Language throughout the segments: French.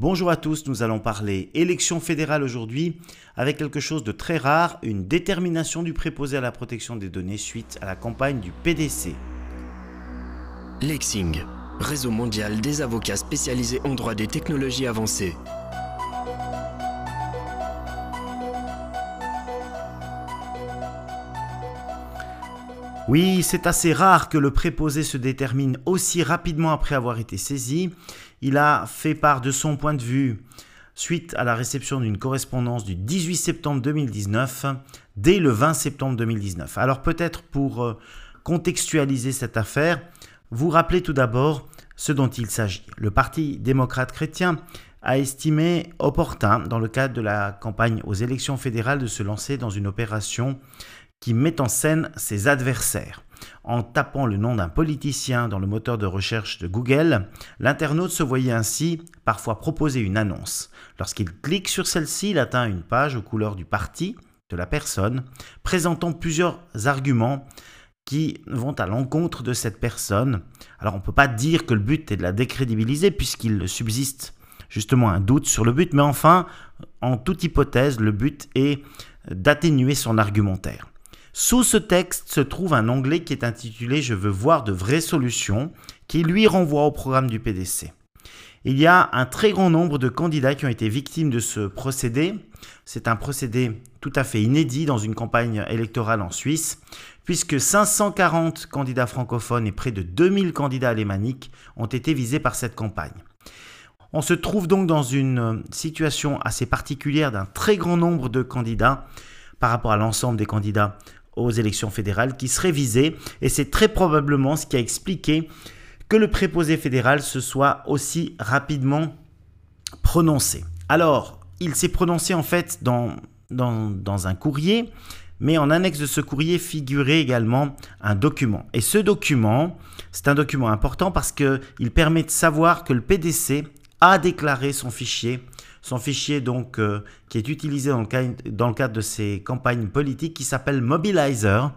Bonjour à tous, nous allons parler élection fédérale aujourd'hui avec quelque chose de très rare, une détermination du préposé à la protection des données suite à la campagne du PDC. Lexing, réseau mondial des avocats spécialisés en droit des technologies avancées. Oui, c'est assez rare que le préposé se détermine aussi rapidement après avoir été saisi. Il a fait part de son point de vue suite à la réception d'une correspondance du 18 septembre 2019 dès le 20 septembre 2019. Alors peut-être pour euh, contextualiser cette affaire, vous rappelez tout d'abord ce dont il s'agit. Le Parti démocrate chrétien a estimé opportun, dans le cadre de la campagne aux élections fédérales, de se lancer dans une opération qui met en scène ses adversaires. En tapant le nom d'un politicien dans le moteur de recherche de Google, l'internaute se voyait ainsi parfois proposer une annonce. Lorsqu'il clique sur celle-ci, il atteint une page aux couleurs du parti, de la personne, présentant plusieurs arguments qui vont à l'encontre de cette personne. Alors on ne peut pas dire que le but est de la décrédibiliser puisqu'il subsiste justement un doute sur le but, mais enfin, en toute hypothèse, le but est d'atténuer son argumentaire. Sous ce texte se trouve un onglet qui est intitulé Je veux voir de vraies solutions, qui lui renvoie au programme du PDC. Il y a un très grand nombre de candidats qui ont été victimes de ce procédé. C'est un procédé tout à fait inédit dans une campagne électorale en Suisse, puisque 540 candidats francophones et près de 2000 candidats alémaniques ont été visés par cette campagne. On se trouve donc dans une situation assez particulière d'un très grand nombre de candidats par rapport à l'ensemble des candidats aux élections fédérales qui serait visé et c'est très probablement ce qui a expliqué que le préposé fédéral se soit aussi rapidement prononcé. Alors, il s'est prononcé en fait dans, dans, un courrier, mais en annexe de ce courrier figurait également un document. Et ce document, c'est un document important parce qu'il permet de savoir que le PDC a déclaré son fichier son fichier donc euh, qui est utilisé dans le, dans le cadre de ces campagnes politiques qui s'appelle Mobilizer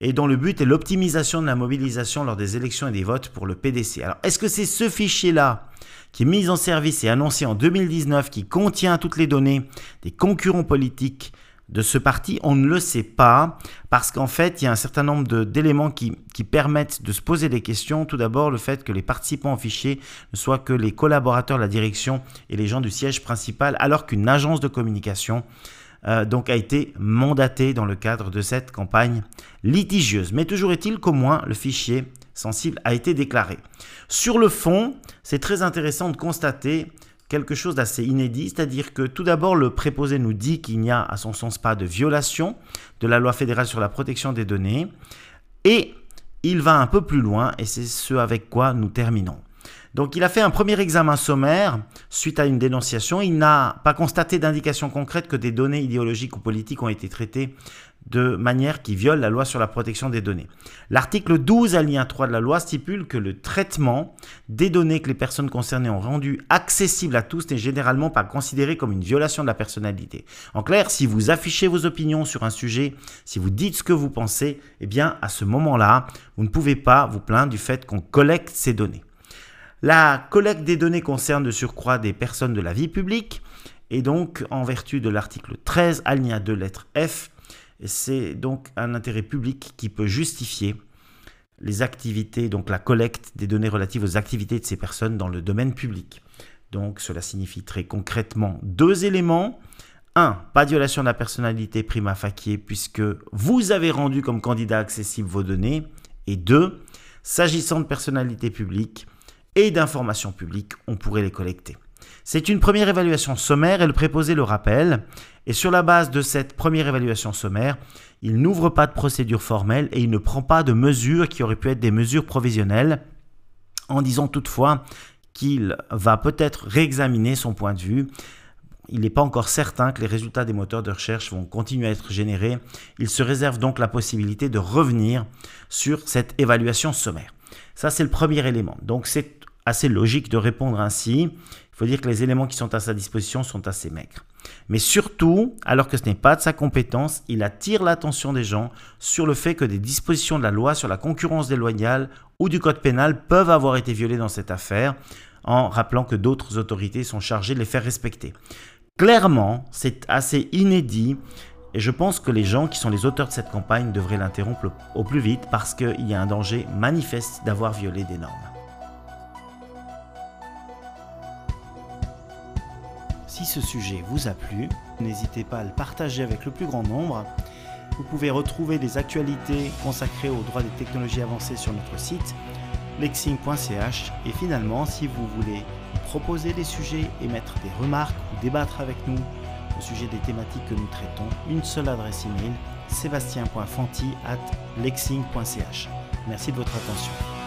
et dont le but est l'optimisation de la mobilisation lors des élections et des votes pour le PDC. Alors, est-ce que c'est ce fichier-là qui est mis en service et annoncé en 2019 qui contient toutes les données des concurrents politiques de ce parti, on ne le sait pas, parce qu'en fait, il y a un certain nombre d'éléments qui, permettent de se poser des questions. Tout d'abord, le fait que les participants au fichier ne soient que les collaborateurs de la direction et les gens du siège principal, alors qu'une agence de communication euh, donc a été mandatée dans le cadre de cette campagne litigieuse. Mais toujours est-il qu'au moins le fichier sensible a été déclaré. Sur le fond, c'est très intéressant de constater quelque chose d'assez inédit, c'est-à-dire que tout d'abord le préposé nous dit qu'il n'y a à son sens pas de violation de la loi fédérale sur la protection des données, et il va un peu plus loin, et c'est ce avec quoi nous terminons. Donc il a fait un premier examen sommaire suite à une dénonciation. Il n'a pas constaté d'indication concrète que des données idéologiques ou politiques ont été traitées de manière qui viole la loi sur la protection des données. L'article 12 alinéa 3 de la loi stipule que le traitement des données que les personnes concernées ont rendues accessibles à tous n'est généralement pas considéré comme une violation de la personnalité. En clair, si vous affichez vos opinions sur un sujet, si vous dites ce que vous pensez, eh bien à ce moment-là, vous ne pouvez pas vous plaindre du fait qu'on collecte ces données. La collecte des données concerne de surcroît des personnes de la vie publique et donc en vertu de l'article 13 alinéa 2 lettre F, c'est donc un intérêt public qui peut justifier les activités, donc la collecte des données relatives aux activités de ces personnes dans le domaine public. Donc cela signifie très concrètement deux éléments. Un, pas de violation de la personnalité prima facie puisque vous avez rendu comme candidat accessible vos données. Et deux, s'agissant de personnalités publiques et d'informations publiques, on pourrait les collecter. C'est une première évaluation sommaire et le préposé le rappelle. Et sur la base de cette première évaluation sommaire, il n'ouvre pas de procédure formelle et il ne prend pas de mesures qui auraient pu être des mesures provisionnelles, en disant toutefois qu'il va peut-être réexaminer son point de vue. Il n'est pas encore certain que les résultats des moteurs de recherche vont continuer à être générés. Il se réserve donc la possibilité de revenir sur cette évaluation sommaire. Ça, c'est le premier élément. Donc, c'est assez logique de répondre ainsi. Faut dire que les éléments qui sont à sa disposition sont assez maigres. Mais surtout, alors que ce n'est pas de sa compétence, il attire l'attention des gens sur le fait que des dispositions de la loi sur la concurrence déloyale ou du code pénal peuvent avoir été violées dans cette affaire, en rappelant que d'autres autorités sont chargées de les faire respecter. Clairement, c'est assez inédit et je pense que les gens qui sont les auteurs de cette campagne devraient l'interrompre au plus vite parce qu'il y a un danger manifeste d'avoir violé des normes. Si ce sujet vous a plu, n'hésitez pas à le partager avec le plus grand nombre. Vous pouvez retrouver des actualités consacrées aux droits des technologies avancées sur notre site lexing.ch et finalement si vous voulez proposer des sujets, émettre des remarques ou débattre avec nous au sujet des thématiques que nous traitons, une seule adresse email sébastien.fanti at lexing.ch. Merci de votre attention.